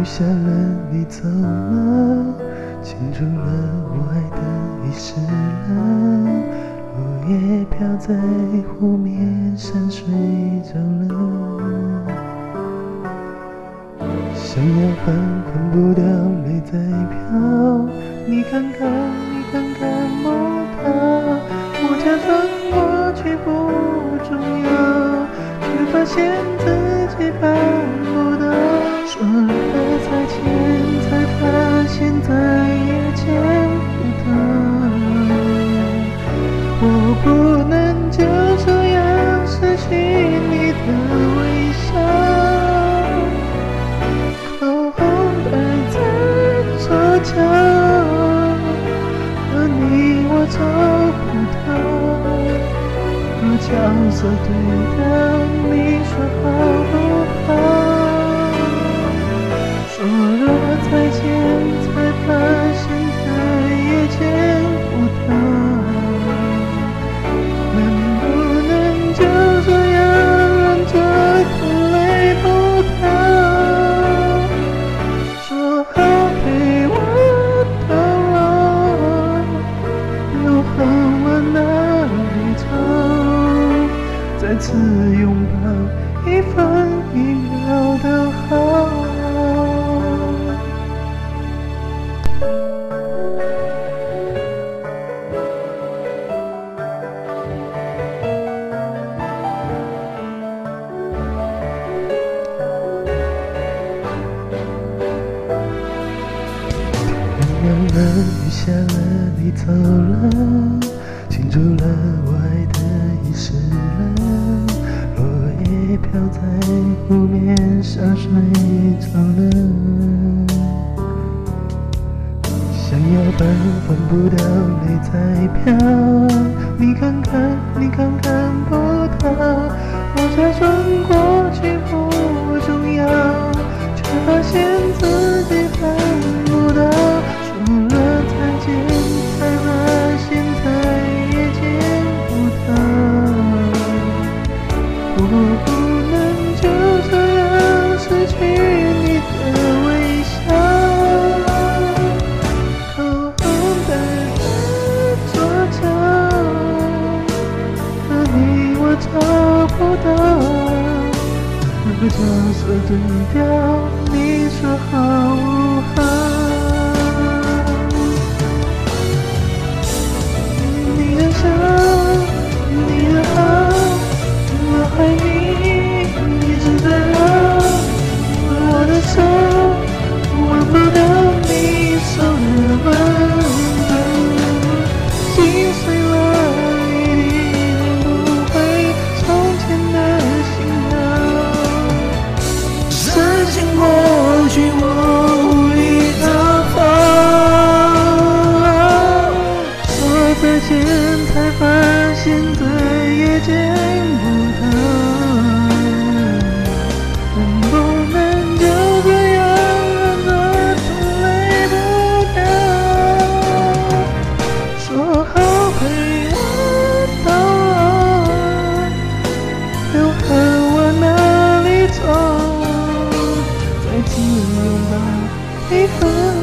雨下了，你走了，倾注了我爱的遗失了。落叶飘在湖面，上睡着了。想要放，放不掉，泪在飘。你看看桌角，而你我找不到。若角色对调，你次拥抱，一分一秒都好。天亮了，雨下了，你走了，倾注了我爱的遗失。飘在湖面，山水走了。想要搬，翻不掉，泪在飘。你看看，你看看不到。我假装过去不重要，却发现自己办不到。说了再见，才发现再也见不到。我不角色对调，你说好现在也见不到，能不能就这样认个从来不掉？说好陪我到老，又怕我哪里错？再次拥抱以后。